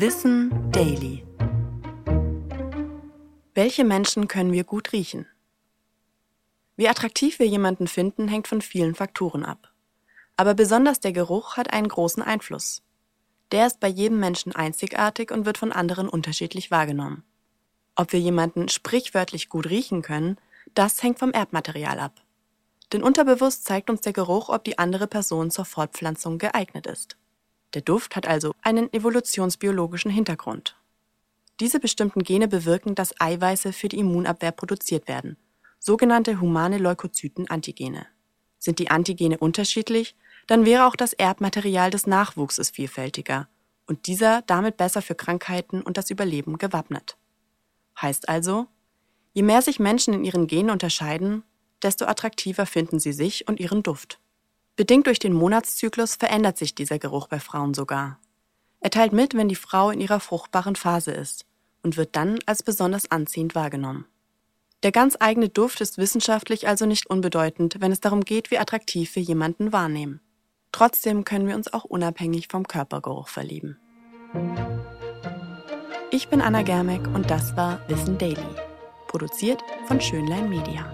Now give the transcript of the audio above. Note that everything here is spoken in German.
Wissen Daily. Welche Menschen können wir gut riechen? Wie attraktiv wir jemanden finden, hängt von vielen Faktoren ab. Aber besonders der Geruch hat einen großen Einfluss. Der ist bei jedem Menschen einzigartig und wird von anderen unterschiedlich wahrgenommen. Ob wir jemanden sprichwörtlich gut riechen können, das hängt vom Erbmaterial ab. Denn unterbewusst zeigt uns der Geruch, ob die andere Person zur Fortpflanzung geeignet ist. Der Duft hat also einen evolutionsbiologischen Hintergrund. Diese bestimmten Gene bewirken, dass Eiweiße für die Immunabwehr produziert werden, sogenannte humane Leukozyten-Antigene. Sind die Antigene unterschiedlich, dann wäre auch das Erbmaterial des Nachwuchses vielfältiger und dieser damit besser für Krankheiten und das Überleben gewappnet. Heißt also, je mehr sich Menschen in ihren Genen unterscheiden, desto attraktiver finden sie sich und ihren Duft. Bedingt durch den Monatszyklus verändert sich dieser Geruch bei Frauen sogar. Er teilt mit, wenn die Frau in ihrer fruchtbaren Phase ist und wird dann als besonders anziehend wahrgenommen. Der ganz eigene Duft ist wissenschaftlich also nicht unbedeutend, wenn es darum geht, wie attraktiv wir jemanden wahrnehmen. Trotzdem können wir uns auch unabhängig vom Körpergeruch verlieben. Ich bin Anna Germeck und das war Wissen Daily, produziert von Schönlein Media.